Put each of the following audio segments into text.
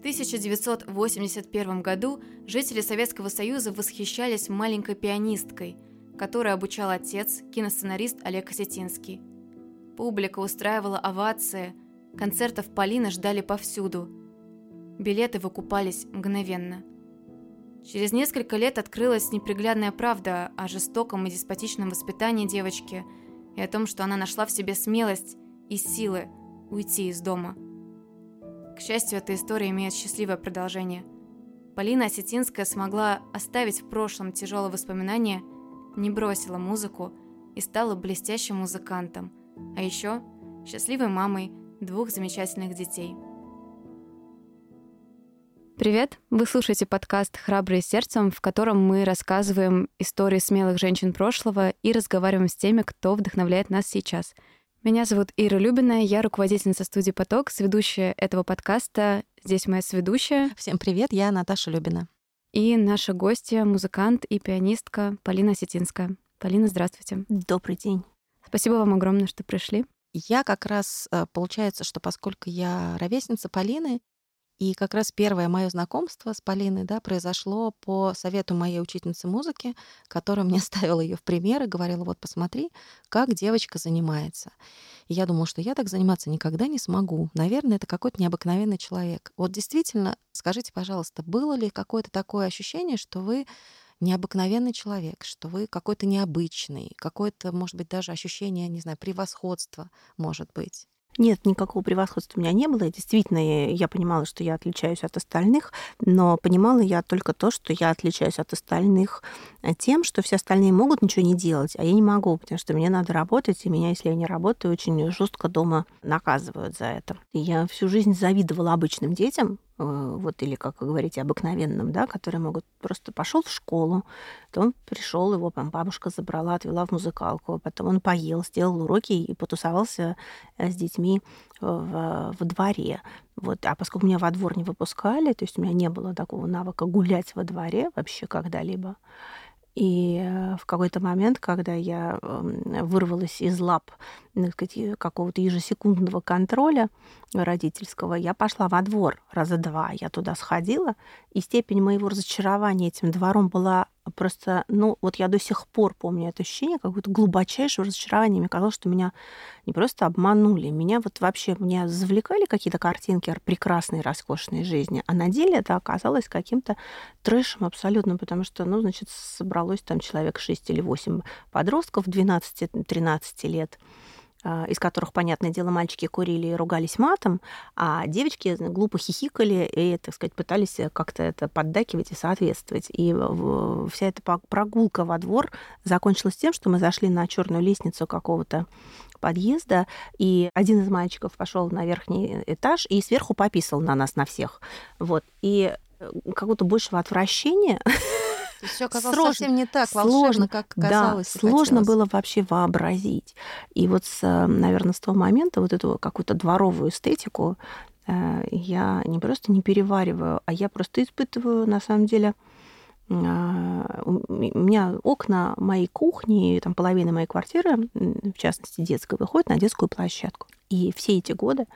В 1981 году жители Советского Союза восхищались маленькой пианисткой, которую обучал отец, киносценарист Олег Осетинский. Публика устраивала овации, концертов Полины ждали повсюду. Билеты выкупались мгновенно. Через несколько лет открылась неприглядная правда о жестоком и деспотичном воспитании девочки и о том, что она нашла в себе смелость и силы уйти из дома – к счастью, эта история имеет счастливое продолжение. Полина Осетинская смогла оставить в прошлом тяжелые воспоминания, не бросила музыку и стала блестящим музыкантом, а еще счастливой мамой двух замечательных детей. Привет! Вы слушаете подкаст «Храбрые сердцем», в котором мы рассказываем истории смелых женщин прошлого и разговариваем с теми, кто вдохновляет нас сейчас – меня зовут Ира Любина, я руководительница студии «Поток», сведущая этого подкаста. Здесь моя сведущая. Всем привет, я Наташа Любина. И наша гостья, музыкант и пианистка Полина Осетинская. Полина, здравствуйте. Добрый день. Спасибо вам огромное, что пришли. Я как раз, э, получается, что поскольку я ровесница Полины, и как раз первое мое знакомство с Полиной да, произошло по совету моей учительницы музыки, которая мне ставила ее в пример и говорила, вот посмотри, как девочка занимается. И я думала, что я так заниматься никогда не смогу. Наверное, это какой-то необыкновенный человек. Вот действительно, скажите, пожалуйста, было ли какое-то такое ощущение, что вы необыкновенный человек, что вы какой-то необычный, какое-то, может быть, даже ощущение, не знаю, превосходства, может быть? Нет, никакого превосходства у меня не было. действительно, я понимала, что я отличаюсь от остальных, но понимала я только то, что я отличаюсь от остальных э, тем, что все остальные могут ничего не делать, а я не могу, потому что мне надо работать, и меня, если я не работаю, очень жестко дома наказывают за это. И я всю жизнь завидовала обычным детям, вот или, как вы говорите, обыкновенным, да, которые могут просто пошел в школу, потом пришел, его там бабушка забрала, отвела в музыкалку, потом он поел, сделал уроки и потусовался э, с детьми в, в дворе. Вот. А поскольку меня во двор не выпускали, то есть у меня не было такого навыка гулять во дворе вообще когда-либо, и э, в какой-то момент, когда я эм, вырвалась из лап какого-то ежесекундного контроля родительского, я пошла во двор раза два. Я туда сходила, и степень моего разочарования этим двором была просто, ну, вот я до сих пор помню это ощущение какое-то глубочайшего разочарования. Мне казалось, что меня не просто обманули, меня вот вообще, меня завлекали какие-то картинки прекрасной, роскошной жизни, а на деле это оказалось каким-то трэшем абсолютно, потому что, ну, значит, собралось там человек 6 или 8 подростков 12-13 лет, из которых, понятное дело, мальчики курили и ругались матом, а девочки глупо хихикали и, так сказать, пытались как-то это поддакивать и соответствовать. И вся эта прогулка во двор закончилась тем, что мы зашли на черную лестницу какого-то подъезда, и один из мальчиков пошел на верхний этаж и сверху пописал на нас, на всех. Вот. И э, какого-то большего отвращения все оказалось сложно, совсем не так волшебно, как казалось. Да, сложно было вообще вообразить. И вот, с, наверное, с того момента вот эту какую-то дворовую эстетику э, я не просто не перевариваю, а я просто испытываю, на самом деле, э, у меня окна моей кухни, там половина моей квартиры, в частности детская, выходит на детскую площадку. И все эти годы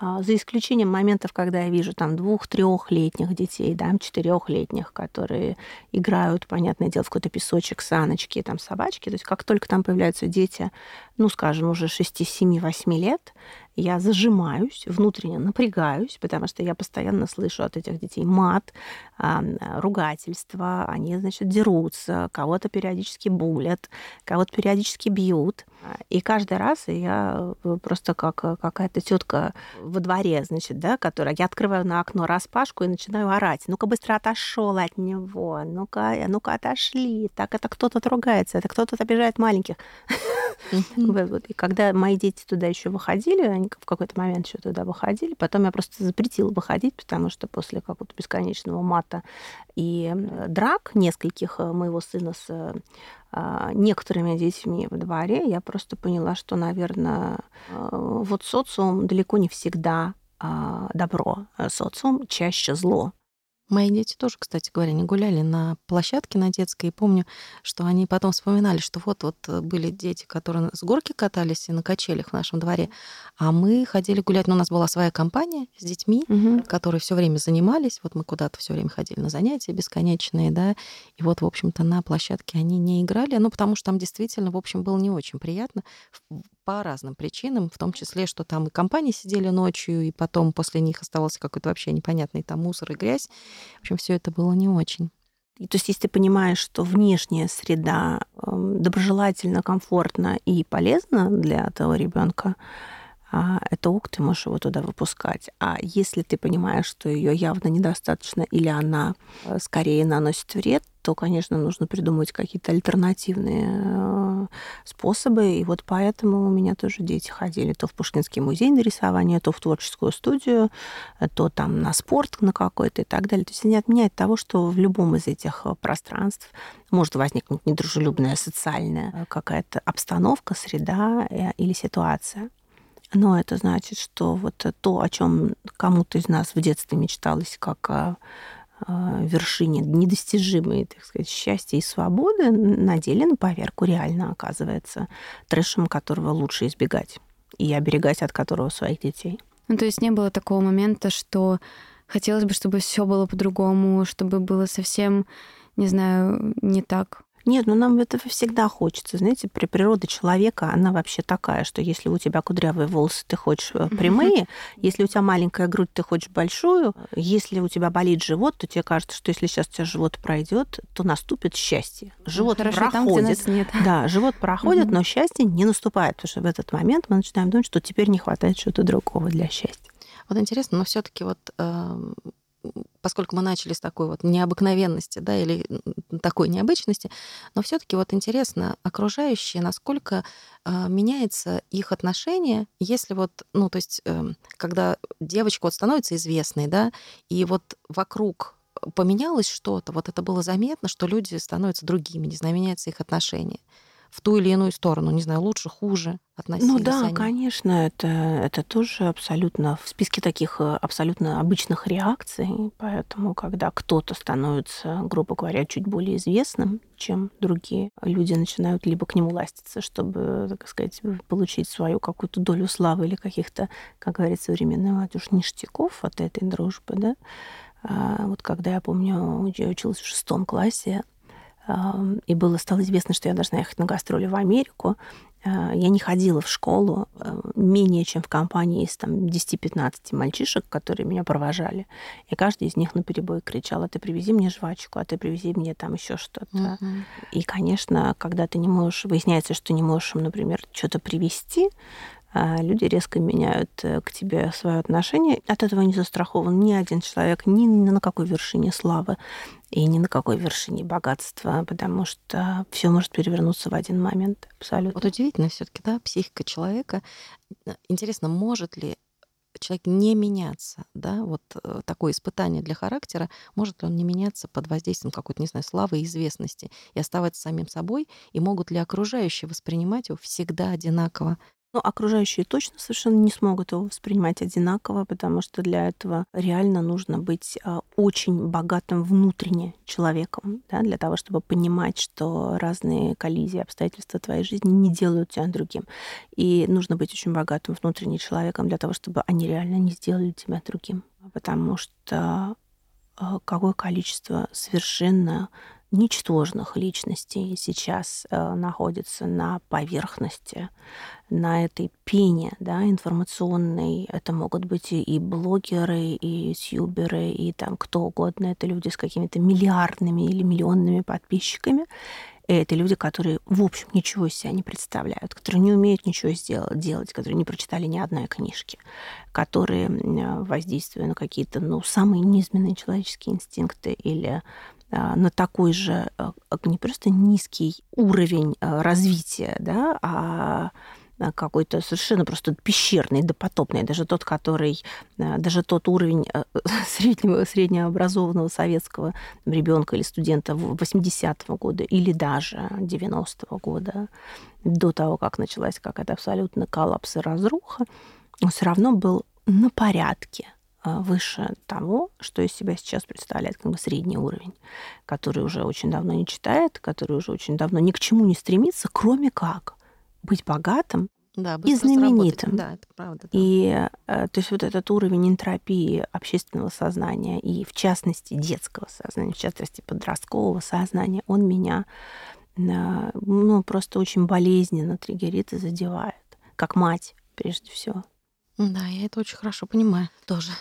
за исключением моментов, когда я вижу там двух-трехлетних детей, да, четырехлетних, которые играют, понятное дело, в какой-то песочек, саночки, там собачки. То есть как только там появляются дети, ну, скажем, уже 6, 7, 8 лет, я зажимаюсь, внутренне напрягаюсь, потому что я постоянно слышу от этих детей мат, ругательства, они, значит, дерутся, кого-то периодически булят, кого-то периодически бьют. И каждый раз я э, просто как э, какая-то тетка во дворе, значит, да, которая я открываю на окно распашку и начинаю орать. Ну-ка быстро отошел от него, ну-ка, ну-ка отошли. Так это кто-то ругается, это кто-то обижает маленьких. И когда мои дети туда еще выходили, они в какой-то момент еще туда выходили, потом я просто запретила выходить, потому что после какого-то бесконечного мата и драк нескольких э, моего сына с э, а, некоторыми детьми во дворе, я просто поняла, что, наверное, э, вот социум далеко не всегда а, добро, социум чаще зло. Мои дети тоже, кстати говоря, не гуляли на площадке на детской. И помню, что они потом вспоминали, что вот-вот э, были дети, которые с горки катались и на качелях в нашем дворе, а мы ходили гулять. Но у нас была своя компания с детьми, угу. которые все время занимались. Вот мы куда-то все время ходили на занятия бесконечные, да. И вот, в общем-то, на площадке они не играли, ну, потому что там действительно, в общем, было не очень приятно по разным причинам, в том числе, что там и компании сидели ночью, и потом после них оставался какой-то вообще непонятный там мусор и грязь. В общем, все это было не очень. И, то есть, если ты понимаешь, что внешняя среда э, доброжелательна, комфортна и полезна для этого ребенка, а, это ок, ты можешь его туда выпускать. А если ты понимаешь, что ее явно недостаточно или она э, скорее наносит вред, то, конечно, нужно придумать какие-то альтернативные э, способы. И вот поэтому у меня тоже дети ходили то в Пушкинский музей на рисование, то в творческую студию, э, то там на спорт на какой-то и так далее. То есть это не отменяет того, что в любом из этих пространств может возникнуть недружелюбная социальная какая-то обстановка, среда или ситуация. Но это значит, что вот то, о чем кому-то из нас в детстве мечталось как вершине недостижимой, так сказать, счастья и свободы, на деле на поверку реально оказывается трэшем, которого лучше избегать и оберегать от которого своих детей. Ну, то есть не было такого момента, что хотелось бы, чтобы все было по-другому, чтобы было совсем, не знаю, не так. Нет, ну нам этого всегда хочется. Знаете, при природе человека она вообще такая, что если у тебя кудрявые волосы, ты хочешь э, прямые, если у тебя маленькая грудь, ты хочешь большую, если у тебя болит живот, то тебе кажется, что если сейчас у тебя живот пройдет, то наступит счастье. Живот Хорошо, проходит. Там, где нас нет. Да, живот проходит, но счастье не наступает, потому что в этот момент мы начинаем думать, что теперь не хватает чего-то другого для счастья. Вот интересно, но все-таки вот эм, поскольку мы начали с такой вот необыкновенности, да, или такой необычности, но все таки вот интересно, окружающие, насколько э, меняется их отношение, если вот, ну, то есть, э, когда девочка вот становится известной, да, и вот вокруг поменялось что-то, вот это было заметно, что люди становятся другими, не знаю, меняется их отношение в ту или иную сторону, не знаю, лучше, хуже относились Ну да, они. конечно, это, это тоже абсолютно в списке таких э, абсолютно обычных реакций. Поэтому, когда кто-то становится, грубо говоря, чуть более известным, чем другие, люди начинают либо к нему ластиться, чтобы, так сказать, получить свою какую-то долю славы или каких-то, как говорит современная молодежь, ништяков от этой дружбы, да. А вот когда я помню, я училась в шестом классе, и было стало известно, что я должна ехать на гастроли в Америку. А, я не ходила в школу а, менее чем в компании из там, 10-15 мальчишек, которые меня провожали. И каждый из них на перебой кричал, а ты привези мне жвачку, а ты привези мне там еще что-то. Uh-huh. И, конечно, когда ты не можешь, выясняется, что не можешь им, например, что-то привезти, а люди резко меняют э, к тебе свое отношение. От этого не застрахован ни один человек, ни на какой вершине славы и ни на какой вершине богатства, потому что все может перевернуться в один момент абсолютно. Вот удивительно все-таки, да, психика человека. Интересно, может ли человек не меняться, да, вот э, такое испытание для характера, может ли он не меняться под воздействием какой-то, не знаю, славы и известности и оставаться самим собой, и могут ли окружающие воспринимать его всегда одинаково? Но окружающие точно совершенно не смогут его воспринимать одинаково, потому что для этого реально нужно быть а, очень богатым внутренне человеком, да, для того, чтобы понимать, что разные коллизии, обстоятельства твоей жизни не делают тебя другим. И нужно быть очень богатым внутренне человеком для того, чтобы они реально не сделали тебя другим. Потому что а, какое количество совершенно ничтожных личностей сейчас э, находится на поверхности, на этой пене да, информационной. Это могут быть и, блогеры, и ютуберы, и там кто угодно. Это люди с какими-то миллиардными или миллионными подписчиками. Это люди, которые, в общем, ничего из себя не представляют, которые не умеют ничего сделать, делать, которые не прочитали ни одной книжки, которые, воздействуя на какие-то ну, самые низменные человеческие инстинкты или на такой же а, не просто низкий уровень а, развития, да, а какой-то совершенно просто пещерный, допотопный, даже тот, который, даже тот уровень среднего, среднеобразованного советского ребенка или студента 80-го года или даже 90-го года, до того, как началась какая-то абсолютно коллапс и разруха, он все равно был на порядке. а, выше того, что из себя сейчас представляет как бы средний уровень, который уже очень давно не читает, который уже очень давно ни к чему не стремится, кроме как быть богатым Да, и знаменитым. Да, это правда. да. И э, то есть вот этот уровень энтропии общественного сознания и в частности детского сознания, в частности подросткового сознания, он меня э, ну, просто очень болезненно триггерит и задевает, как мать прежде всего. Да, я это очень хорошо понимаю тоже.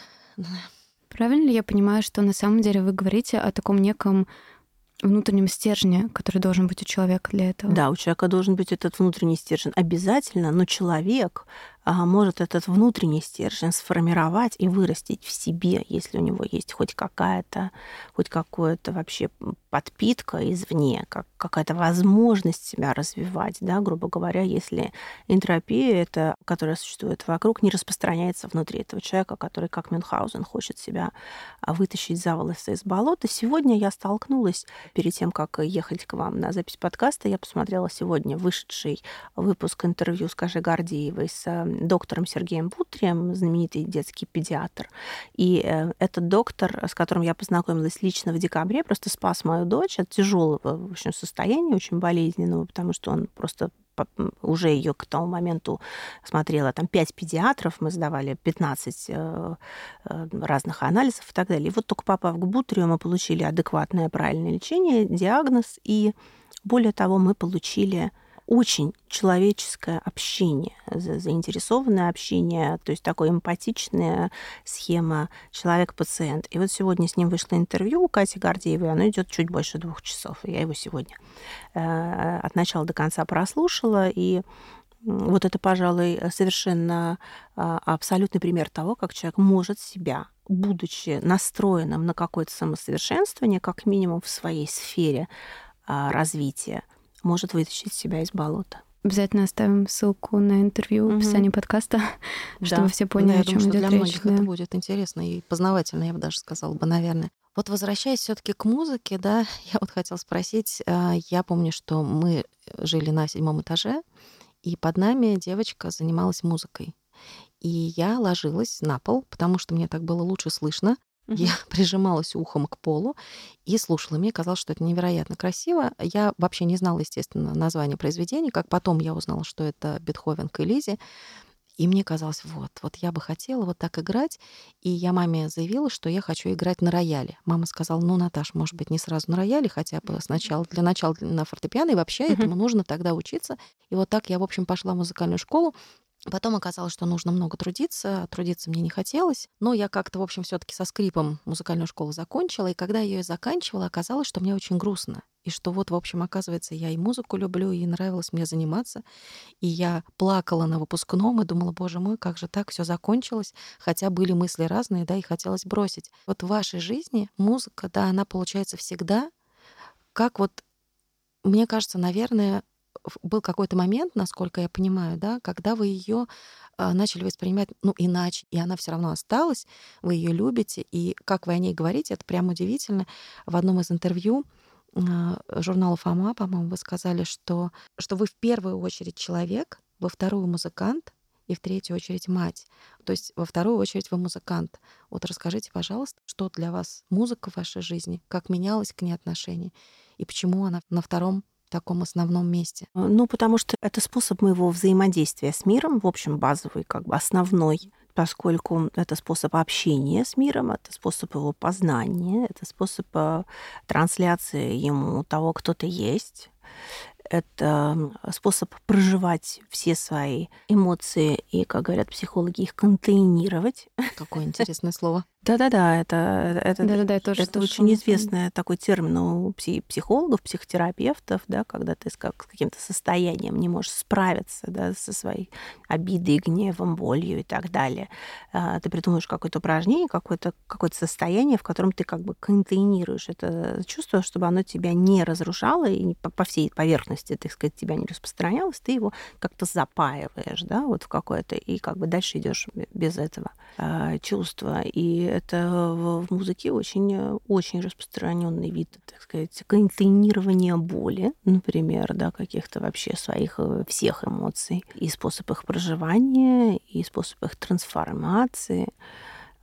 Правильно ли я понимаю, что на самом деле вы говорите о таком неком внутреннем стержне, который должен быть у человека для этого? Да, у человека должен быть этот внутренний стержень обязательно, но человек может этот внутренний стержень сформировать и вырастить в себе, если у него есть хоть какая-то, хоть какое-то вообще подпитка извне, как какая-то возможность себя развивать, да, грубо говоря, если энтропия, это, которая существует вокруг, не распространяется внутри этого человека, который, как Мюнхгаузен, хочет себя а, вытащить за волосы из болота. Сегодня я столкнулась, перед тем, как ехать к вам на запись подкаста, я посмотрела сегодня вышедший выпуск интервью с Кашей Гордеевой с э, доктором Сергеем Бутрием, знаменитый детский педиатр. И э, этот доктор, с которым я познакомилась лично в декабре, просто спас мою дочь от тяжелого в общем, состояния, очень болезненного, потому что он просто уже ее к тому моменту смотрела там 5 педиатров, мы сдавали 15 э, э, разных анализов и так далее. И вот только попав к Бутрию, мы получили адекватное правильное лечение, диагноз, и более того, мы получили очень человеческое общение, заинтересованное общение, то есть такое эмпатичная схема человек-пациент. И вот сегодня с ним вышло интервью у Кати Гордеевой, оно идет чуть больше двух часов. Я его сегодня э, от начала до конца прослушала, и вот это, пожалуй, совершенно а, абсолютный пример того, как человек может себя, будучи настроенным на какое-то самосовершенствование, как минимум в своей сфере а, развития, может вытащить себя из болота. Обязательно оставим ссылку на интервью в описании подкаста, Да. чтобы все поняли, Да, я о чем думаю, идет для речь. многих да. это будет интересно и познавательно, я бы даже сказала бы, наверное. Вот возвращаясь все-таки к музыке, да, я вот хотела спросить, а, я помню, что мы жили на седьмом этаже, и под нами девочка занималась музыкой. И я ложилась на пол, потому что мне так было лучше слышно. Я прижималась ухом к полу и слушала. Мне казалось, что это невероятно красиво. Я вообще не знала, естественно, название произведений. Как потом я узнала, что это Бетховен к Элизе. И мне казалось, вот, вот я бы хотела вот так играть. И я маме заявила, что я хочу играть на рояле. Мама сказала, ну, Наташ, может быть, не сразу на рояле, хотя бы сначала, для начала на фортепиано. И вообще этому нужно тогда учиться. И вот так я, в общем, пошла в музыкальную школу. Потом оказалось, что нужно много трудиться, трудиться мне не хотелось, но я как-то, в общем, все таки со скрипом музыкальную школу закончила, и когда я ее заканчивала, оказалось, что мне очень грустно, и что вот, в общем, оказывается, я и музыку люблю, и нравилось мне заниматься, и я плакала на выпускном и думала, боже мой, как же так все закончилось, хотя были мысли разные, да, и хотелось бросить. Вот в вашей жизни музыка, да, она получается всегда. Как вот, мне кажется, наверное, был какой-то момент, насколько я понимаю, да, когда вы ее начали воспринимать, ну, иначе, и она все равно осталась, вы ее любите, и как вы о ней говорите, это прям удивительно. В одном из интервью а, журнала «Фома», по-моему, вы сказали, что, что вы в первую очередь человек, во вторую музыкант, и в третью очередь мать. То есть во вторую очередь вы музыкант. Вот расскажите, пожалуйста, что для вас музыка в вашей жизни, как менялось к ней отношение, и почему она на втором таком основном месте? Ну, потому что это способ моего взаимодействия с миром, в общем, базовый, как бы основной, поскольку это способ общения с миром, это способ его познания, это способ э, трансляции ему того, кто ты есть. Это способ проживать все свои эмоции и, как говорят психологи, их контейнировать. Какое интересное слово. Да-да-да, это, это, Да-да-да, я тоже это слышала. очень известный такой термин у пси- психологов, психотерапевтов, да, когда ты с, как, с каким-то состоянием не можешь справиться да, со своей обидой, гневом, болью и так далее. А, Ты придумаешь какое-то упражнение, какое-то какое состояние, в котором ты как бы контейнируешь это чувство, чтобы оно тебя не разрушало и по всей поверхности, так сказать, тебя не распространялось, ты его как-то запаиваешь, да, вот в какое-то, и как бы дальше идешь без этого а, чувства. И это в музыке очень, э, очень распространенный вид, так сказать, контейнирования боли, например, да, каких-то вообще своих э, всех эмоций, и способ их проживания, и способ их трансформации.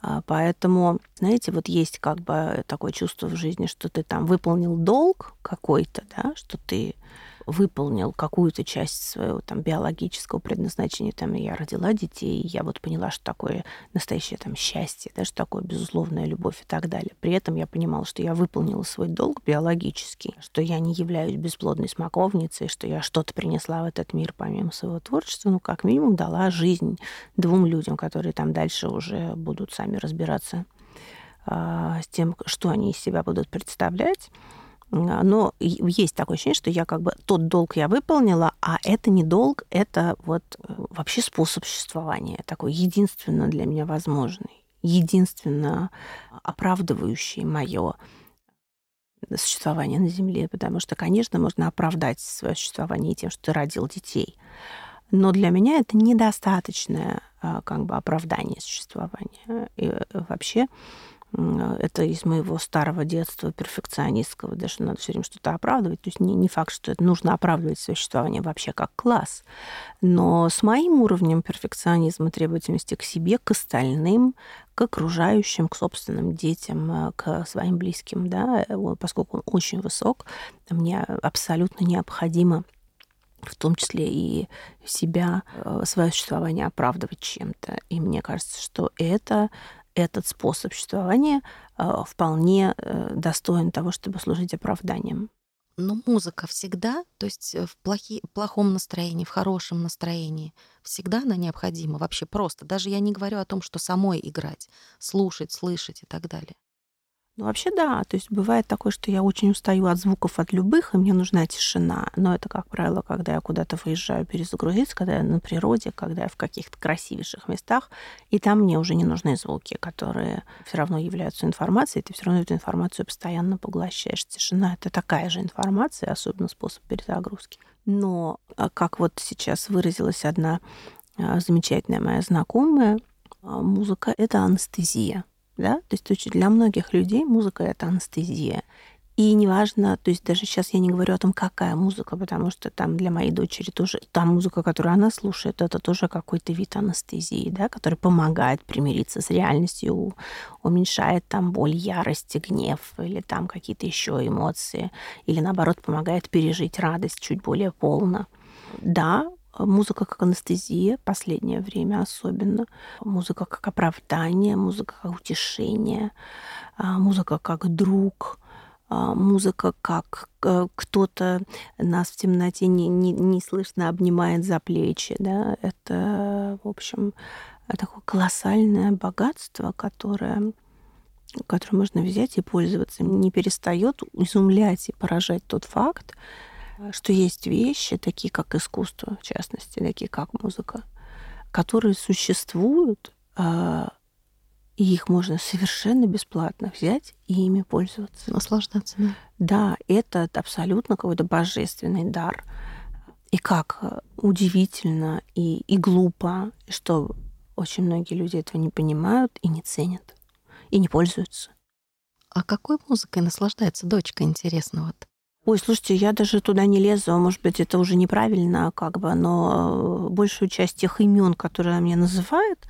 А, поэтому, знаете, вот есть как бы такое чувство в жизни, что ты там выполнил долг какой-то, да, что ты выполнил какую-то часть своего там биологического предназначения, там я родила детей, и я вот поняла, что такое настоящее там счастье, да, что такое безусловная любовь и так далее. При этом я понимала, что я выполнила свой долг биологический, что я не являюсь бесплодной смоковницей, что я что-то принесла в этот мир помимо своего творчества, ну, как минимум, дала жизнь двум людям, которые там дальше уже будут сами разбираться а, с тем, что они из себя будут представлять. А, но есть такое ощущение, что я как бы тот долг я выполнила, а это не долг, это вот э, вообще способ существования, такой единственно для меня возможный, единственно оправдывающий мое существование на Земле, потому что, конечно, можно оправдать свое существование тем, что ты родил детей, но для меня это недостаточное а, как бы оправдание существования. И э, вообще это из моего старого детства перфекционистского, даже надо все время что-то оправдывать. То есть не, не факт, что это нужно оправдывать существование вообще как класс. Но с моим уровнем перфекционизма, требовательности к себе, к остальным, к окружающим, к собственным детям, э, к своим близким, да, поскольку он очень высок, мне абсолютно необходимо в том числе и себя, э, свое существование оправдывать чем-то. И мне кажется, что это этот способ существования э, вполне э, достоин того, чтобы служить оправданием. Но музыка всегда, то есть э, в плохи, плохом настроении, в хорошем настроении, всегда она необходима, вообще просто. Даже я не говорю о том, что самой играть, слушать, слышать и так далее. Ну, вообще, да. То есть бывает такое, что я очень устаю от звуков от любых, и мне нужна тишина. Но это, как правило, когда я куда-то выезжаю перезагрузиться, когда я на природе, когда я в каких-то красивейших местах, и там мне уже не нужны звуки, которые все равно являются информацией, ты все равно эту информацию постоянно поглощаешь. Тишина — это такая же информация, особенно способ перезагрузки. Но, а, как вот сейчас выразилась одна а, замечательная моя знакомая, а, музыка — это анестезия да, то есть для многих людей музыка — это анестезия. И неважно, то есть даже сейчас я не говорю о том, какая музыка, потому что там для моей дочери тоже та музыка, которую она слушает, это тоже какой-то вид анестезии, да, который помогает примириться с реальностью, уменьшает там боль, ярость, гнев или там какие-то еще эмоции, или наоборот помогает пережить радость чуть более полно. Да, Музыка как анестезия, последнее время особенно. Музыка как оправдание, музыка как утешение, а, музыка как друг, а, музыка как э, кто-то нас в темноте не, не, не слышно обнимает за плечи. Да? Это, в общем, такое колоссальное богатство, которое которое можно взять и пользоваться. Не перестает изумлять и поражать тот факт, что есть вещи, такие как искусство, в частности, такие как музыка, которые существуют, а, и их можно совершенно бесплатно взять и ими пользоваться. Наслаждаться, да. Да, это абсолютно какой-то божественный дар. И как удивительно и, и глупо, что очень многие люди этого не понимают и не ценят, и не пользуются. А какой музыкой наслаждается дочка, интересно вот? Ой, слушайте, я даже туда не лезу, может быть, это уже неправильно, как бы, но большую часть тех имен, которые она мне называет,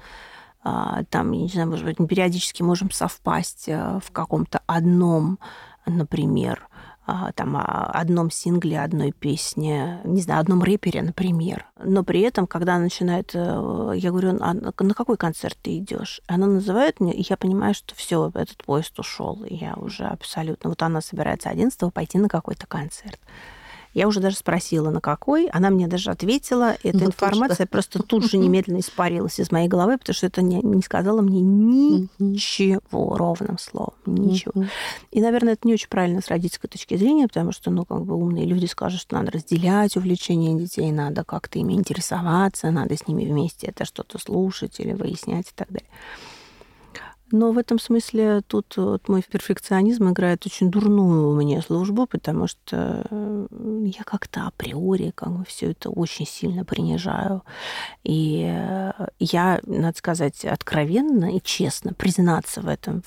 а, там, я не знаю, может быть, периодически можем совпасть э, в каком-то одном, например, а, там, одном сингле, одной песне, не знаю, одном рэпере, например. Но при этом, когда начинает, э, я говорю, а на какой концерт ты идешь? Она называет мне, и я понимаю, что все, этот поезд ушел, и я уже абсолютно... Вот она собирается 11 пойти на какой-то концерт. Я уже даже спросила, на какой. Она мне даже ответила. Эта ну, информация точно. просто тут же немедленно испарилась из моей головы, потому что это не, не сказала мне ничего ровным словом. Ничего. И, наверное, это не очень правильно с родительской точки зрения, потому что, ну, как бы умные люди скажут, что надо разделять увлечения детей, надо как-то ими интересоваться, надо с ними вместе это что-то слушать или выяснять и так далее. Но в этом смысле тут вот мой перфекционизм играет очень дурную мне службу, потому что э, я как-то априори как бы все это очень сильно принижаю. И э, я, надо сказать, откровенно и честно признаться в этом.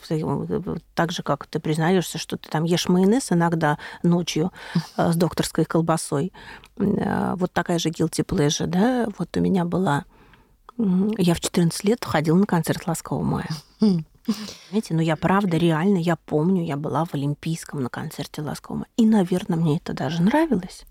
Так же, как ты признаешься, что ты там ешь майонез иногда ночью э, с докторской колбасой. Вот такая же guilty pleasure, да? Вот у меня была... Я в 14 лет ходила на концерт «Ласкового мая». Знаете, ну я правда, реально, я помню, я была в Олимпийском на концерте Ласкового. И, наверное, мне это даже нравилось.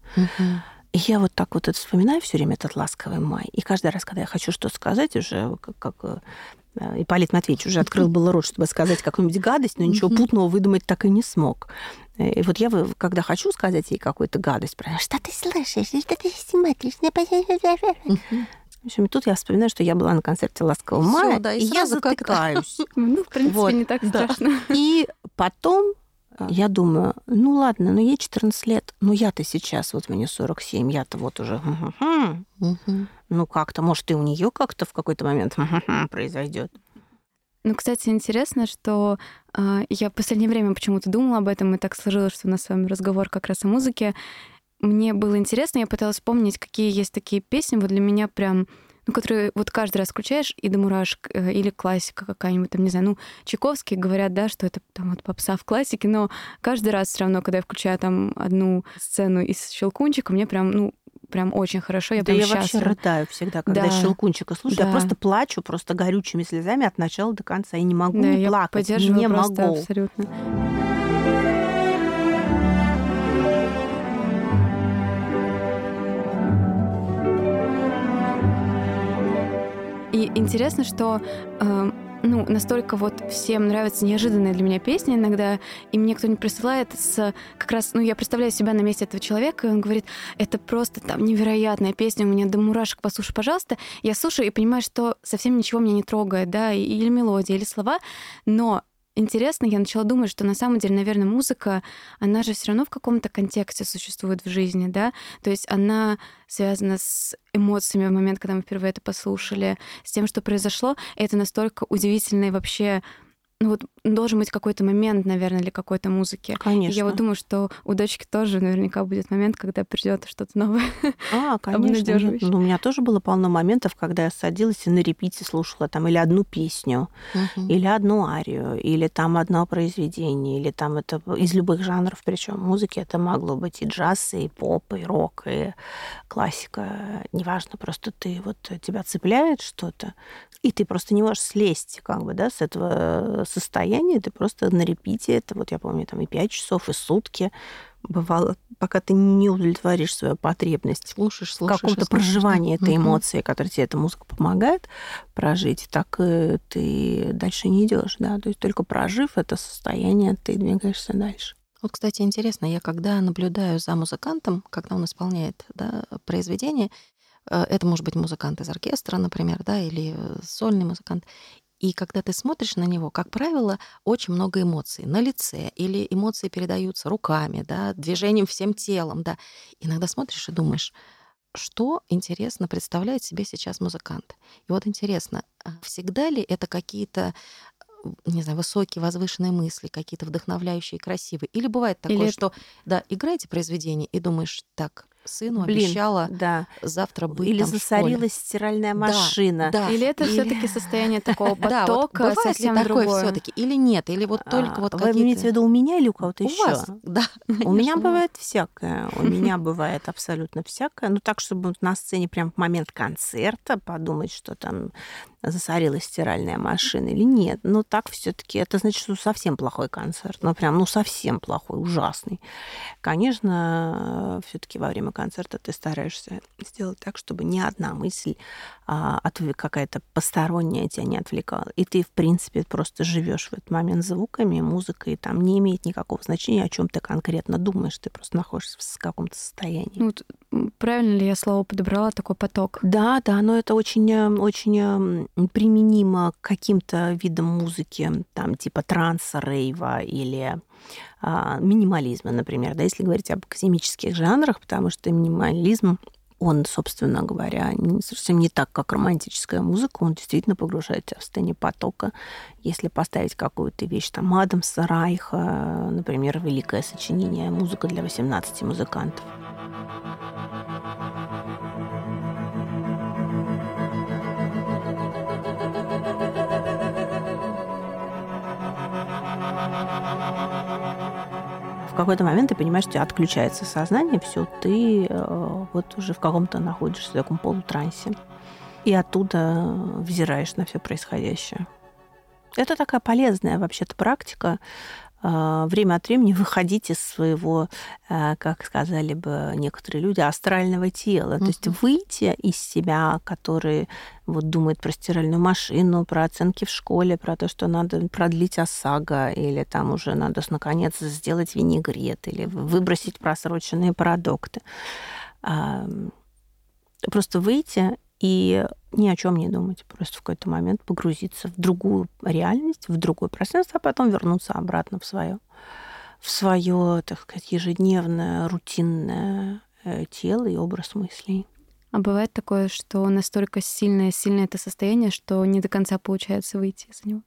И я вот так вот это вспоминаю все время, этот ласковый май. И каждый раз, когда я хочу что-то сказать, уже как, как э, Ипполит Матвеевич уже открыл было рот, чтобы сказать какую-нибудь гадость, но ничего путного выдумать так и не смог. Э, и вот я, когда хочу сказать ей какую-то гадость, про что ты слышишь, что ты смотришь, в общем, тут я вспоминаю, что я была на концерте «Ласкового мая», да, и, и я затыкаюсь. Ну, в принципе, не так страшно. И потом я думаю, ну ладно, ну ей 14 лет, ну я-то сейчас, вот мне 47, я-то вот уже, ну как-то, может, и у нее как-то в какой-то момент произойдет. Ну, кстати, интересно, что э, я в последнее время почему-то думала об этом, и так сложилось, что у нас с вами разговор как раз о музыке. Мне было интересно, я пыталась вспомнить, какие есть такие песни, вот для меня прям ну, которые вот каждый раз включаешь, и до мурашек, э, или классика какая-нибудь, там, не знаю, ну, Чайковский говорят, да, что это там вот попса в классике, но каждый раз все равно, когда я включаю там одну сцену из Щелкунчика, мне прям, ну, прям очень хорошо. Я да прям я счастлива. вообще рыдаю всегда, когда да. Щелкунчика слушаю. Да. Я просто плачу просто горючими слезами от начала до конца. Я не могу да, не я плакать. Не могу. Абсолютно. И интересно, что э, ну, настолько вот всем нравятся неожиданные для меня песни иногда, и мне кто-нибудь присылает с как раз, ну, я представляю себя на месте этого человека, и он говорит, это просто там невероятная песня, у меня до мурашек, послушай, пожалуйста. Я слушаю и понимаю, что совсем ничего меня не трогает, да, или мелодия, или слова, но интересно, я начала думать, что на самом деле, наверное, музыка, она же все равно в каком-то контексте существует в жизни, да, то есть она связана с эмоциями в момент, когда мы впервые это послушали, с тем, что произошло. Это настолько удивительно и вообще ну вот должен быть какой-то момент, наверное, для какой-то музыки. Конечно. И я вот думаю, что у дочки тоже наверняка будет момент, когда придет что-то новое. А, конечно. Ну, у меня тоже было полно моментов, когда я садилась и на репите слушала там или одну песню, uh-huh. или одну арию, или там одно произведение, или там это из любых жанров, причем музыки это могло быть и джаз, и поп, и рок, и классика. Неважно, просто ты вот тебя цепляет что-то, и ты просто не можешь слезть как бы, да, с этого состояния, ты просто на репите, это вот я помню, там и 5 часов, и сутки бывало, пока ты не удовлетворишь свою потребность слушаешь, слушаешь, какого-то проживания этой эмоции, которая тебе эта музыка помогает прожить, так ты дальше не идешь, да, то есть только прожив это состояние, ты двигаешься дальше. Вот, кстати, интересно, я когда наблюдаю за музыкантом, когда он исполняет да, произведение, Э, это может быть музыкант из оркестра, например, да, или э, сольный музыкант. И когда ты смотришь на него, как правило, очень много эмоций на лице, или эмоции передаются руками, да, движением всем телом, да. Иногда смотришь и думаешь, что интересно представляет себе сейчас музыкант. И вот интересно, а всегда ли это какие-то не знаю, высокие, возвышенные мысли, какие-то вдохновляющие, красивые. Или бывает такое, Или... что, да, играете произведение и думаешь, так, сыну Блин, обещала да. завтра быть Или там засорилась стиральная машина. Да, да. Или это Или... все таки состояние такого потока да, вот совсем ли такое все таки Или нет? Или вот только вот Вы имеете в виду у меня или у кого-то еще? Вас? Да. У меня бывает всякое. У меня бывает абсолютно всякое. Ну так, чтобы на сцене прям в момент концерта подумать, что там засорилась стиральная машина или нет. Но так все-таки это значит, что совсем плохой концерт. Ну, прям, ну, совсем плохой, ужасный. Конечно, все-таки во время концерта ты стараешься сделать так, чтобы ни одна мысль а, какая-то посторонняя тебя не отвлекала. И ты, в принципе, просто живешь в этот момент звуками, музыкой, там не имеет никакого значения, о чем ты конкретно думаешь, ты просто находишься в каком-то состоянии. Ну, правильно ли я слово подобрала, такой поток? Да, да, но это очень, э, очень э, применимо к каким-то видам музыки, там типа транса, рейва или а, минимализма, например, да, если говорить об академических жанрах, потому что минимализм он, собственно говоря, совсем не так, как романтическая музыка, он действительно погружает тебя в состояние потока. Если поставить какую-то вещь, там, Адамса, Райха, например, великое сочинение «Музыка для 18 музыкантов», какой-то момент ты понимаешь, что отключается сознание, все, ты э, вот уже в каком-то находишься в таком полутрансе. И оттуда взираешь на все происходящее. Это такая полезная вообще-то практика. А, время от времени выходить из своего, а, как сказали бы некоторые люди, астрального тела. Mm-hmm. То есть выйти из себя, который вот думает про стиральную машину, про оценки в школе, про то, что надо продлить ОСАГО, или там уже надо наконец сделать винегрет, или выбросить просроченные продукты. Просто выйти и ни о чем не думать, просто в какой-то момент погрузиться в другую реальность, в другое пространство, а потом вернуться обратно в свое, в свое, так сказать, ежедневное, рутинное э, тело и образ мыслей. А бывает такое, что настолько сильное, сильное это состояние, что не до конца получается выйти из него?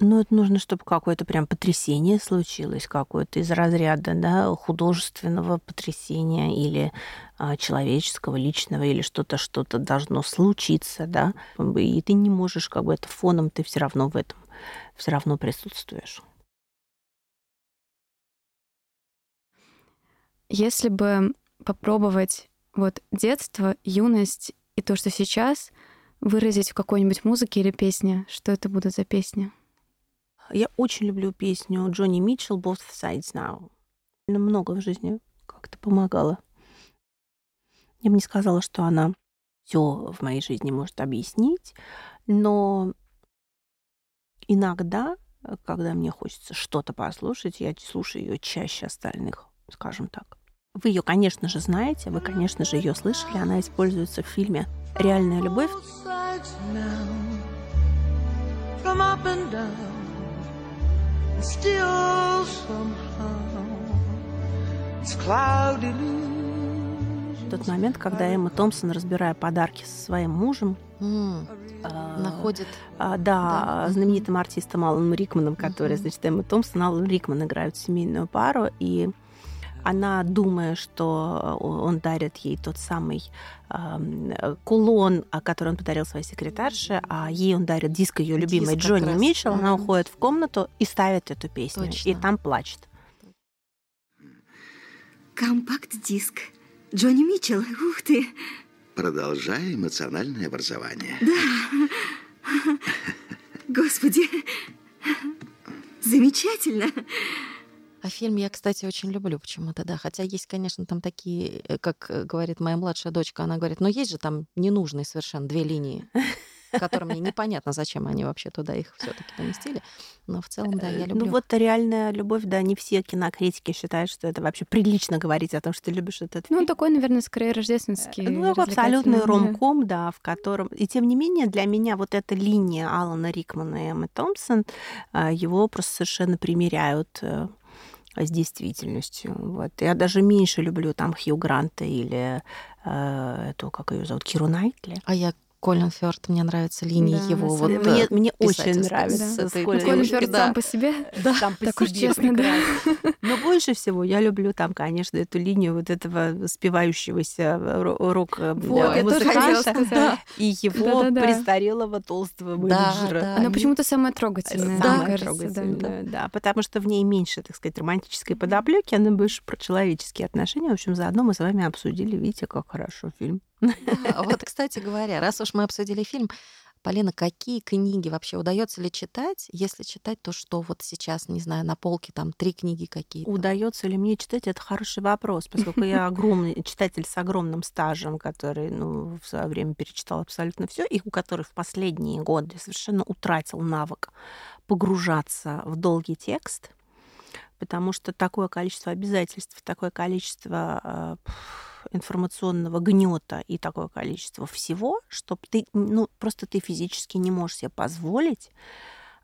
Ну, это нужно, чтобы какое-то прям потрясение случилось, какое-то из разряда да, художественного потрясения или а, человеческого, личного, или что-то, что-то должно случиться, да. И ты не можешь, как бы это фоном, ты все равно в этом, все равно присутствуешь. Если бы попробовать вот детство, юность и то, что сейчас, выразить в какой-нибудь музыке или песне, что это будут за песни? Я очень люблю песню Джонни Митчелл «Both Sides Now». Она много в жизни как-то помогала. Я бы не сказала, что она все в моей жизни может объяснить, но иногда, когда мне хочется что-то послушать, я слушаю ее чаще остальных, скажем так. Вы ее, конечно же, знаете, вы, конечно же, ее слышали. Она используется в фильме «Реальная любовь». From up and down. Still somehow it's cloud Тот момент, когда Эмма Томпсон, разбирая подарки со своим мужем, mm, а, находит... А, да, да, знаменитым артистом Алланом Рикманом, который, mm-hmm. значит, Эмма Томпсон, Аллан Рикман играют семейную пару, и она, думая, что он дарит ей тот самый э, кулон, который он подарил своей секретарше, а ей он дарит диск ее любимой диск Джонни Митчелл, она уходит в комнату и ставит эту песню, Точно. и там плачет. Компакт-диск. Джонни Митчелл, ух ты! Продолжай эмоциональное образование. Да. Господи, замечательно. А фильм я, кстати, очень люблю почему-то, да. Хотя есть, конечно, там такие, э, как э, говорит моя младшая дочка, она говорит, но есть же там ненужные совершенно две линии которые мне непонятно, зачем они вообще туда их все-таки поместили. Но в целом, да, я э, ну люблю. Ну вот реальная любовь, да, не все кинокритики считают, что это вообще прилично говорить о том, что ты любишь этот фильм. Ну, такой, наверное, скорее рождественский. Ну, абсолютный ромком, да, в котором... И тем не менее, для меня вот эта линия Алана Рикмана и Эммы Томпсон, его просто совершенно примеряют с действительностью. Вот. Я даже меньше люблю там Хью Гранта или э, эту, как ее зовут, Киру Найтли. А я Колин Фёрд, мне нравятся линии да, его. Вот, мне, мне очень нравится. Да. Колин Фёрд да. сам по себе, да, сам по так себе честно, да. Но больше всего я люблю там, конечно, эту линию вот этого спевающегося рок-музыканта да. и его да, да, да. престарелого толстого менеджера. Да, да. Она почему-то самая трогательная. Самая кажется, трогательная, да. да. Потому что в ней меньше, так сказать, романтической подоплеки, она больше про человеческие отношения. В общем, заодно мы с вами обсудили, видите, как хорошо фильм. А вот, кстати говоря, раз уж мы обсудили фильм, Полина, какие книги вообще удается ли читать? Если читать, то что вот сейчас, не знаю, на полке там три книги какие-то? Удается ли мне читать? Это хороший вопрос, поскольку я огромный читатель с огромным стажем, который ну, в свое время перечитал абсолютно все, и у которых в последние годы совершенно утратил навык погружаться в долгий текст, потому что такое количество обязательств, такое количество э, информационного гнета и такое количество всего, что ты, ну, просто ты физически не можешь себе позволить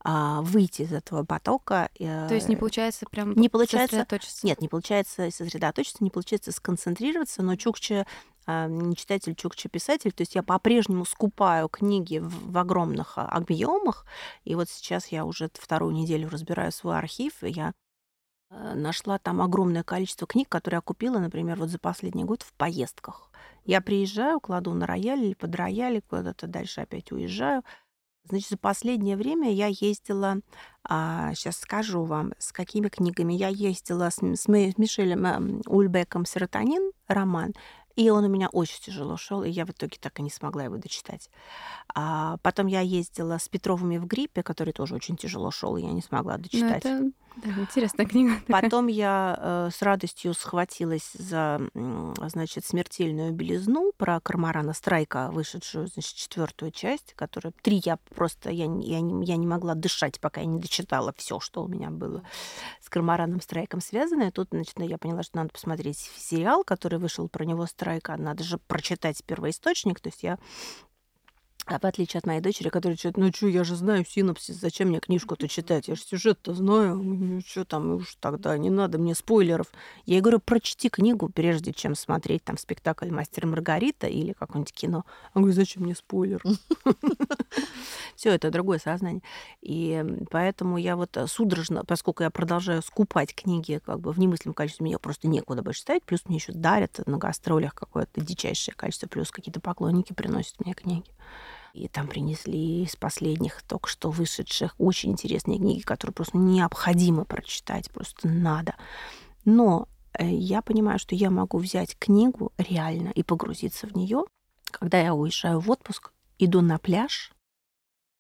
а, выйти из этого потока. Э, То есть не получается прям не получается, сосредоточиться? Нет, не получается сосредоточиться, не получается сконцентрироваться, но Чукча не читатель, Чукча писатель, то есть я по-прежнему скупаю книги в, в огромных а, объемах, и вот сейчас я уже вторую неделю разбираю свой архив, и я Э, нашла там огромное количество книг, которые я купила, например, вот за последний год в поездках. Я приезжаю, кладу на рояль или под рояль, куда-то дальше опять уезжаю. Значит, за последнее время я ездила, а, сейчас скажу вам, с какими книгами. Я ездила с, с, с Мишелем Ульбеком «Серотонин» роман И он у меня очень тяжело шел, и я в итоге так и не смогла его дочитать. А потом я ездила с Петровыми в гриппе, который тоже очень тяжело шел, и я не смогла дочитать. Ну, это да, интересная книга. Потом я э, с радостью схватилась за, значит, смертельную белизну про Кармарана Страйка, вышедшую, значит, четвертую часть, которая три я просто я, я, не, я не могла дышать, пока я не дочитала все, что у меня было с Кармараном Страйком связано. И тут, значит, я поняла, что надо посмотреть сериал, который вышел про него Страйка. Надо же прочитать первоисточник. То есть я а в отличие от моей дочери, которая говорит, ну что, я же знаю синопсис, зачем мне книжку-то читать? Я же сюжет-то знаю, ну что там, уж тогда не надо мне спойлеров. Я ей говорю, прочти книгу, прежде чем смотреть там спектакль «Мастер Маргарита» или какое-нибудь кино. Она говорит, зачем мне спойлер? Все это другое сознание. И поэтому я вот судорожно, поскольку я продолжаю скупать книги как бы в немыслимом количестве, мне просто некуда больше ставить, плюс мне еще дарят на гастролях какое-то дичайшее количество, плюс какие-то поклонники приносят мне книги. И там принесли из последних только что вышедших очень интересные книги, которые просто необходимо прочитать, просто надо. Но э, я понимаю, что я могу взять книгу реально и погрузиться в нее, когда я уезжаю в отпуск, иду на пляж.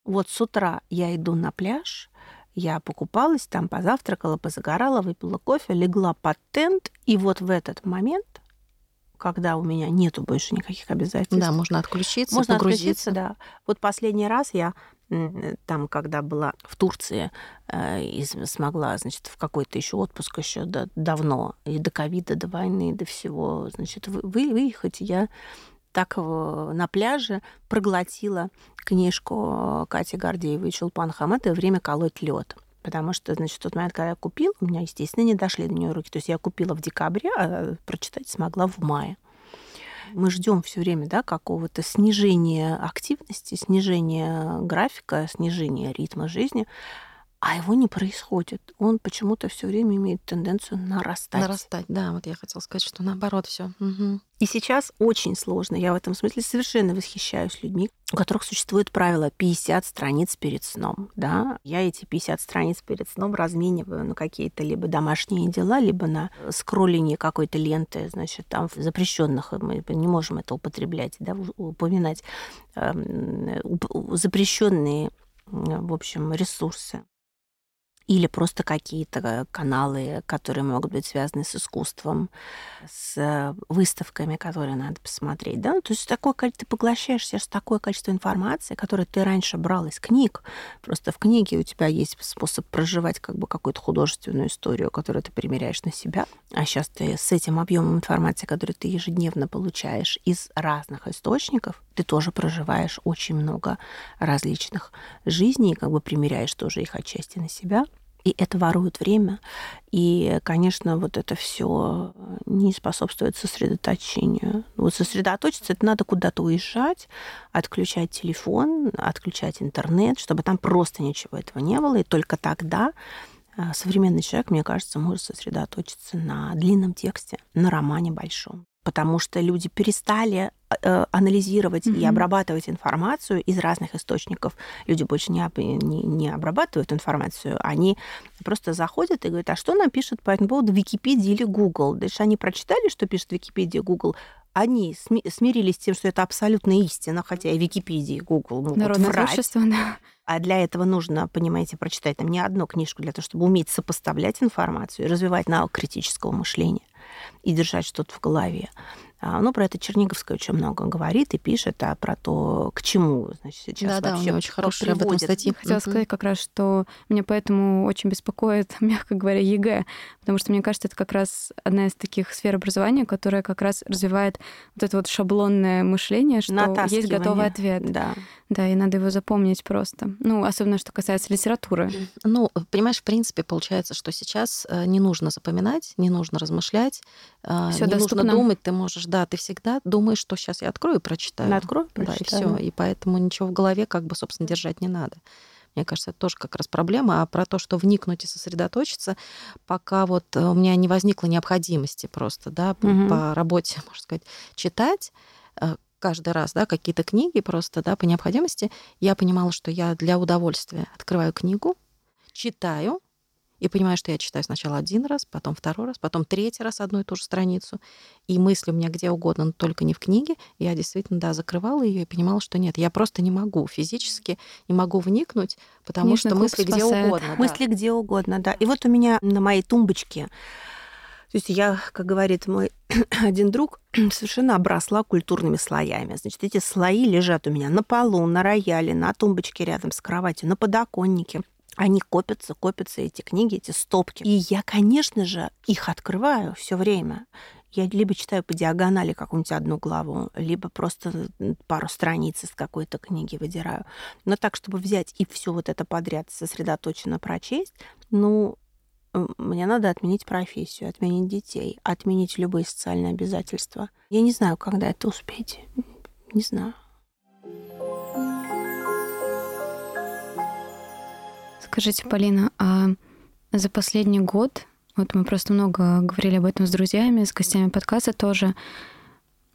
Вот с утра я иду на пляж, я покупалась там, позавтракала, позагорала, выпила кофе, легла под тент, и вот в этот момент когда у меня нету больше никаких обязательств. Да, можно отключиться, можно погрузиться. отключиться, да. Вот последний раз я там, когда была в Турции, э, и смогла, значит, в какой-то еще отпуск еще да, давно, и до ковида, до войны, до всего, значит, вы, выехать, я так на пляже проглотила книжку Кати Гордеевой и Чулпан Хамата «Время колоть лед». Потому что, значит, в тот момент, когда я купила, у меня, естественно, не дошли до нее руки. То есть я купила в декабре, а прочитать смогла в мае. Мы ждем все время да, какого-то снижения активности, снижения графика, снижения ритма жизни а его не происходит. Он почему-то все время имеет тенденцию нарастать. Нарастать, да, вот я хотела сказать, что наоборот все. Угу. И сейчас очень сложно. Я в этом смысле совершенно восхищаюсь людьми, у которых существует правило 50 страниц перед сном. Да? Я эти 50 страниц перед сном размениваю на какие-то либо домашние дела, либо на скроллинге какой-то ленты, значит, там запрещенных, мы не можем это употреблять, да, упоминать, эм, запрещенные в общем, ресурсы или просто какие-то каналы, которые могут быть связаны с искусством, с выставками, которые надо посмотреть. Да? То есть такое, ты поглощаешь сейчас такое количество информации, которое ты раньше брал из книг. Просто в книге у тебя есть способ проживать как бы какую-то художественную историю, которую ты примеряешь на себя. А сейчас ты с этим объемом информации, который ты ежедневно получаешь из разных источников, ты тоже проживаешь очень много различных жизней, как бы примеряешь тоже их отчасти на себя и это ворует время. И, конечно, вот это все не способствует сосредоточению. Вот сосредоточиться это надо куда-то уезжать, отключать телефон, отключать интернет, чтобы там просто ничего этого не было. И только тогда а, современный человек, мне кажется, может сосредоточиться на длинном тексте, на романе большом потому что люди перестали э, анализировать mm-hmm. и обрабатывать информацию из разных источников. Люди больше не, не, не обрабатывают информацию, они просто заходят и говорят, а что нам пишет по этому поводу Википедия или Google? Дальше они прочитали, что пишет Википедия, Google, они смирились с тем, что это абсолютная истина, хотя и Википедия, и Google могут Народное врать. творчество, да. А для этого нужно, понимаете, прочитать там не одну книжку для того, чтобы уметь сопоставлять информацию и развивать навык критического мышления и держать что-то в голове. А, ну, про это Черниговская очень много говорит и пишет, а про то, к чему значит, сейчас да, вообще да, очень хорошая об этом статья. Хотела сказать как раз, что меня поэтому очень беспокоит, мягко говоря, ЕГЭ, потому что мне кажется, это как раз одна из таких сфер образования, которая как раз развивает вот это вот шаблонное мышление, что есть готовый ответ. Да. Да, и надо его запомнить просто. Ну, особенно, что касается литературы. Ну, понимаешь, в принципе, получается, что сейчас э, не нужно запоминать, не нужно размышлять, э, Всё не доступно. нужно думать, ты можешь да, ты всегда думаешь, что сейчас я открою и прочитаю. Да, открою, прочитаю. Да, и все. И поэтому ничего в голове, как бы, собственно, держать не надо. Мне кажется, это тоже как раз проблема. А про то, что вникнуть и сосредоточиться, пока вот э, у меня не возникло необходимости просто, да, угу. по работе, можно сказать, читать э, каждый раз, да, какие-то книги просто, да, по необходимости, я понимала, что я для удовольствия открываю книгу, читаю, и понимаю, что я читаю сначала один раз, потом второй раз, потом третий раз одну и ту же страницу, и мысли у меня где угодно, но только не в книге, я действительно, да, закрывала ее и понимала, что нет, я просто не могу физически, не могу вникнуть, потому Книжный что мысли где угодно. да. Мысли где угодно, да. И вот у меня на моей тумбочке, то есть я, как говорит мой один друг, совершенно обросла культурными слоями. Значит, эти слои лежат у меня на полу, на рояле, на тумбочке рядом с кроватью, на подоконнике. Они копятся, копятся, эти книги, эти стопки. И я, конечно же, их открываю все время. Я либо читаю по диагонали какую-нибудь одну главу, либо просто пару страниц из какой-то книги выдираю. Но так, чтобы взять и все вот это подряд сосредоточенно прочесть, ну, мне надо отменить профессию, отменить детей, отменить любые социальные обязательства. Я не знаю, когда это успеть. Не знаю. Скажите, Полина, а за последний год, вот мы просто много говорили об этом с друзьями, с гостями подкаста тоже,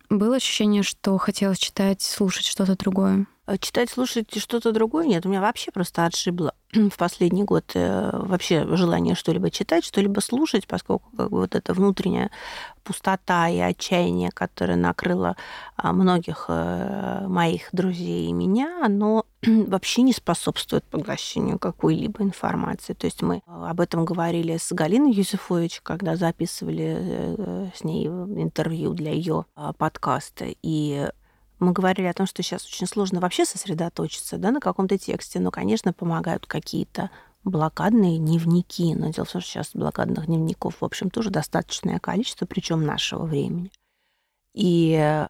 было ощущение, что хотелось читать, слушать что-то другое? Э, Читать, слушать что-то другое нет. У меня вообще просто отшибло в последний год э, вообще желание что-либо читать, что-либо слушать, поскольку как бы, вот эта внутренняя пустота и отчаяние, которое накрыло а, многих э, моих друзей и меня, оно вообще не способствует поглощению какой-либо информации. То есть мы об этом говорили с Галиной Юзефович, когда записывали с ней интервью для ее подкаста. И мы говорили о том, что сейчас очень сложно вообще сосредоточиться да, на каком-то тексте, но, конечно, помогают какие-то блокадные дневники. Но дело в том, что сейчас блокадных дневников, в общем, тоже достаточное количество, причем нашего времени. И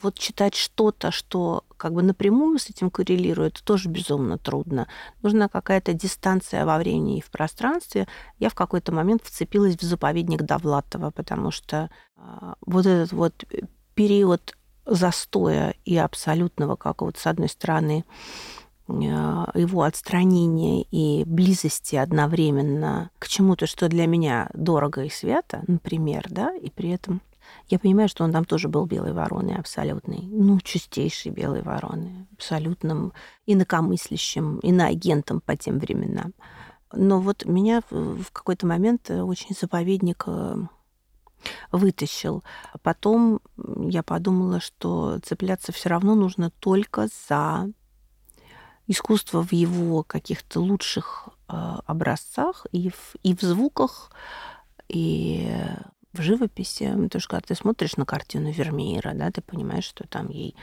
вот читать что-то, что как бы напрямую с этим коррелирует, тоже безумно трудно. Нужна какая-то дистанция во времени и в пространстве. Я в какой-то момент вцепилась в заповедник Довлатова, потому что а, вот этот вот период застоя и абсолютного какого-то, с одной стороны, э, его отстранения и близости одновременно к чему-то, что для меня дорого и свято, например, да, и при этом я понимаю, что он там тоже был белой вороной абсолютной, ну, чистейшей белой вороной, абсолютным инакомыслящим, иноагентом по тем временам. Но вот меня в какой-то момент очень заповедник э, вытащил. Потом я подумала, что цепляться все равно нужно только за искусство в его каких-то лучших э, образцах и в, и в звуках, и в живописи. Потому что когда ты смотришь на картину Вермеера, да, ты понимаешь, что там ей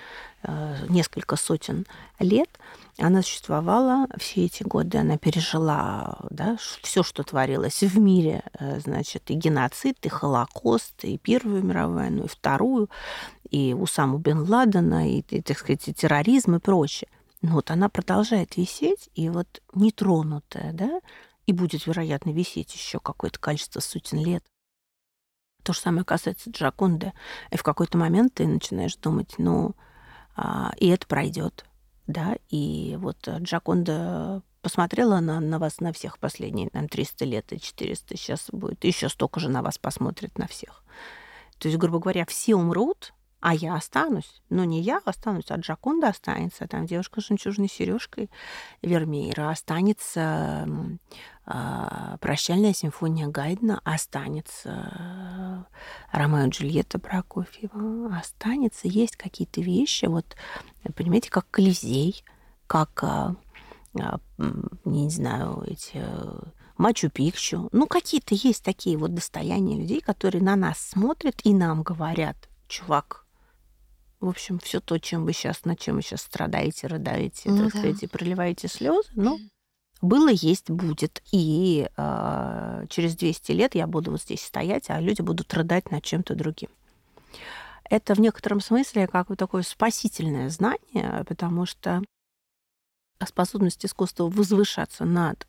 э, несколько сотен лет, она существовала все эти годы, она пережила да, все, что творилось в мире, э, значит, и геноцид, и Холокост, и Первую мировую войну, и Вторую, и Усаму бен Ладена, и, и так сказать, и терроризм и прочее. Но вот она продолжает висеть, и вот нетронутая, да, и будет, вероятно, висеть еще какое-то количество сотен лет. То же самое касается Джаконды. И в какой-то момент ты начинаешь думать, ну, а, и это пройдет, да, и вот Джаконда посмотрела на, на вас на всех последние, там, 300 лет и 400, сейчас будет еще столько же на вас посмотрит на всех. То есть, грубо говоря, все умрут, а я останусь. Но не я останусь, а Джаконда останется. Там девушка с жемчужной сережкой Вермеера останется э, прощальная симфония Гайдна, останется Ромео и Джульетта Прокофьева, останется. Есть какие-то вещи, вот, понимаете, как Колизей, как, э, э, не знаю, эти... Мачу-Пикчу. Ну, какие-то есть такие вот достояния людей, которые на нас смотрят и нам говорят, чувак, в общем, все то, чем вы сейчас, над чем вы сейчас страдаете, рыдаете, ну, так да. сказать, и проливаете слезы, ну, было, есть, будет. И э, через 200 лет я буду вот здесь стоять, а люди будут рыдать над чем-то другим. Это в некотором смысле как бы такое спасительное знание, потому что способность искусства возвышаться над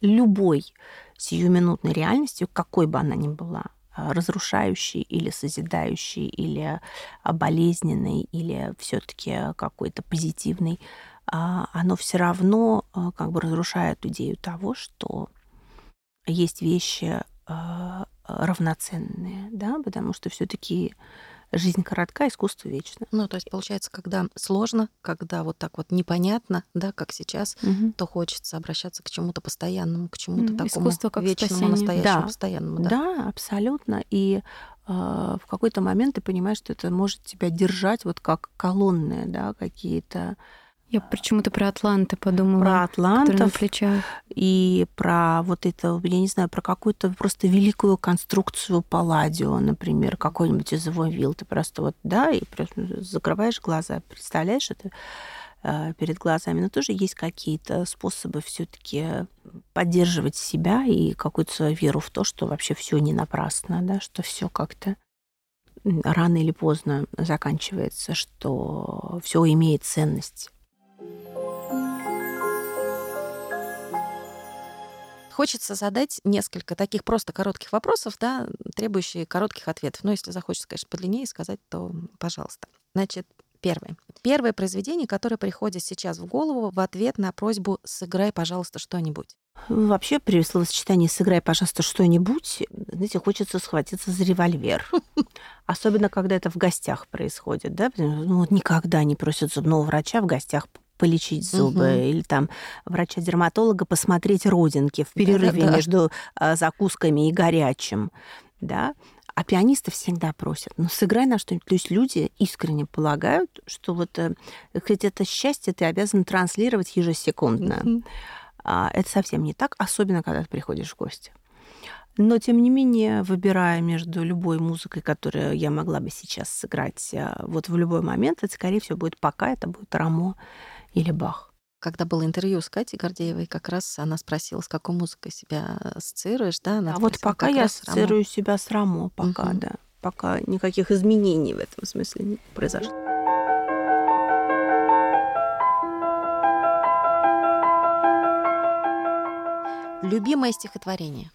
любой сиюминутной реальностью, какой бы она ни была, разрушающий или созидающий, или болезненный, или все-таки какой-то позитивный, а, оно все равно а, как бы разрушает идею того, что есть вещи а, равноценные, да, потому что все-таки жизнь коротка, искусство вечно. Ну, то есть, получается, когда сложно, когда вот так вот непонятно, да, как сейчас, Мгм. то хочется обращаться к чему-то постоянному, к чему-то такому искусство как вечному, спасение. настоящему, Да. постоянному, да. Да, абсолютно. И э, в какой-то момент ты понимаешь, что это может тебя держать вот как колонны, да, какие-то Я почему-то про Атланты подумала. про плечах. и про вот это, я не знаю, про какую-то просто великую конструкцию Палладио, например, какой-нибудь из его вилл. Ты просто вот, да, и просто закрываешь глаза, представляешь это э, перед глазами. Но тоже есть какие-то способы все таки поддерживать себя и какую-то свою веру в то, что вообще все не напрасно, да, что все как-то рано или поздно заканчивается, что все имеет ценность. Хочется задать несколько таких просто коротких вопросов, да, требующие коротких ответов. Но если захочется, конечно, подлиннее сказать, то пожалуйста. Значит, первое. Первое произведение, которое приходит сейчас в голову в ответ на просьбу «сыграй, пожалуйста, что-нибудь». Вообще, при словосочетании «сыграй, пожалуйста, что-нибудь», знаете, хочется схватиться за револьвер. Особенно, когда это в гостях происходит, да? Ну, вот никогда не просят зубного врача в гостях полечить зубы Мгм. или там врача-дерматолога посмотреть родинки в перерыве Да-да-да. между а, закусками и горячим, да? А пианисты всегда просят, ну, сыграй на что-нибудь. То есть люди искренне полагают, что вот э, хоть это счастье ты обязан транслировать ежесекундно. А, Это совсем не так, особенно когда ты приходишь в гости. Но, тем не менее, выбирая между любой музыкой, которую я могла бы сейчас сыграть а, вот в любой момент, это, скорее всего, будет пока, это будет Рамо или Бах. Когда было интервью с Катей Гордеевой, как раз она спросила, с какой музыкой себя ассоциируешь, да? Она а вот пока я раз Рамо. ассоциирую себя с Рамо, пока, Мгм. да. Пока никаких изменений в этом смысле не произошло. Любимое стихотворение.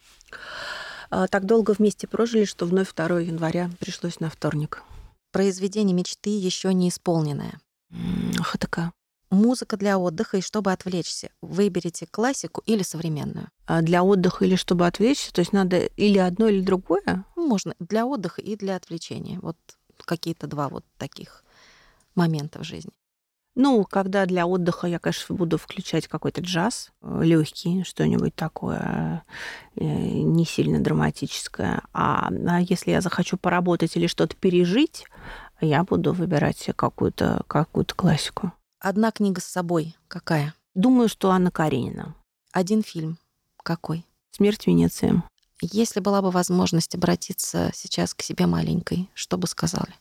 А, Так долго вместе прожили, что вновь 2 января пришлось на вторник. Произведение мечты еще не исполненное. М, ХТК. Музыка для отдыха и чтобы отвлечься. Выберите классику или современную. А Для отдыха или чтобы отвлечься, то есть надо или одно, или другое? Можно для отдыха и для отвлечения. Вот какие-то два вот таких момента в жизни. Ну, когда для отдыха я, конечно, буду включать какой-то джаз легкий, что-нибудь такое э, не сильно драматическое. А, а если я захочу поработать или что-то пережить, я буду выбирать какую-то какую классику. Одна книга с собой. Какая? Думаю, что Анна Каренина. Один фильм. Какой? «Смерть в Венеции». Если была бы возможность обратиться сейчас к себе маленькой, что бы сказали?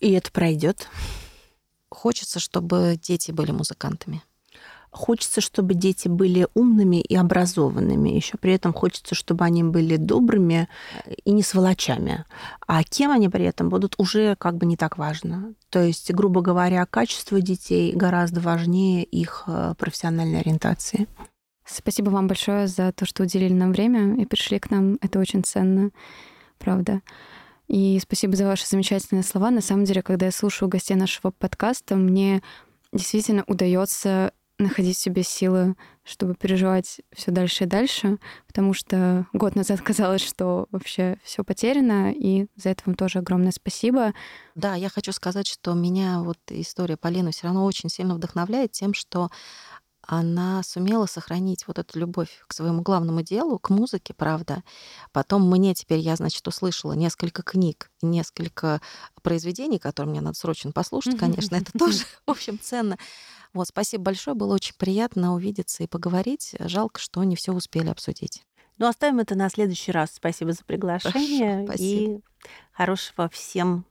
И это пройдет. Хочется, чтобы дети были музыкантами. Хочется, чтобы дети были умными и образованными. Еще при этом хочется, чтобы они были добрыми и не сволочами. А кем они при этом будут, уже как бы не так важно. То есть, грубо говоря, качество детей гораздо важнее их э, профессиональной ориентации. Спасибо вам большое за то, что уделили нам время и пришли к нам. Это очень ценно, правда. И спасибо за ваши замечательные слова. На самом деле, когда я слушаю гостей нашего подкаста, мне действительно удается находить в себе силы, чтобы переживать все дальше и дальше, потому что год назад казалось, что вообще все потеряно, и за это вам тоже огромное спасибо. Да, я хочу сказать, что меня вот история Полины все равно очень сильно вдохновляет тем, что она сумела сохранить вот эту любовь к своему главному делу, к музыке, правда. Потом мне теперь, я, значит, услышала несколько книг, и несколько произведений, которые мне надо срочно послушать, конечно, это тоже, в общем, ценно. Вот, спасибо большое, было очень приятно увидеться и поговорить. Жалко, что не все успели обсудить. Ну, оставим это на следующий раз. Спасибо за приглашение. Хорошо, и спасибо. хорошего всем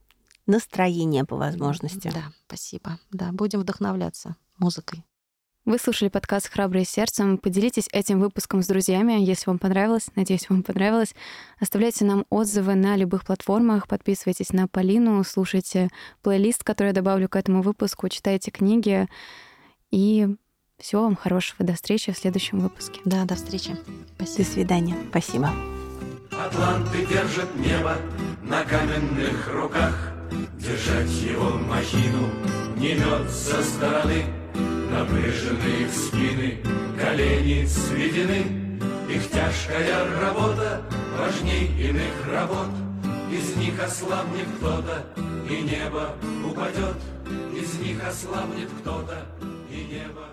настроения по возможности. Да, спасибо. Да, будем вдохновляться музыкой. Вы слушали подкаст «Храбрые сердцем». Поделитесь этим выпуском с друзьями, если вам понравилось. Надеюсь, вам понравилось. Оставляйте нам отзывы на любых платформах, подписывайтесь на Полину, слушайте плейлист, который я добавлю к этому выпуску, читайте книги. И всего вам хорошего. До встречи в следующем выпуске. Да, до встречи. До свидания. Спасибо. Атланты держат небо на каменных руках. Держать его махину не мед со стороны. Напряжены их спины, колени сведены. Их тяжкая работа важней иных работ. из них ослабнет кто-то, и небо упадет, из них ослабнет кто-то, и небо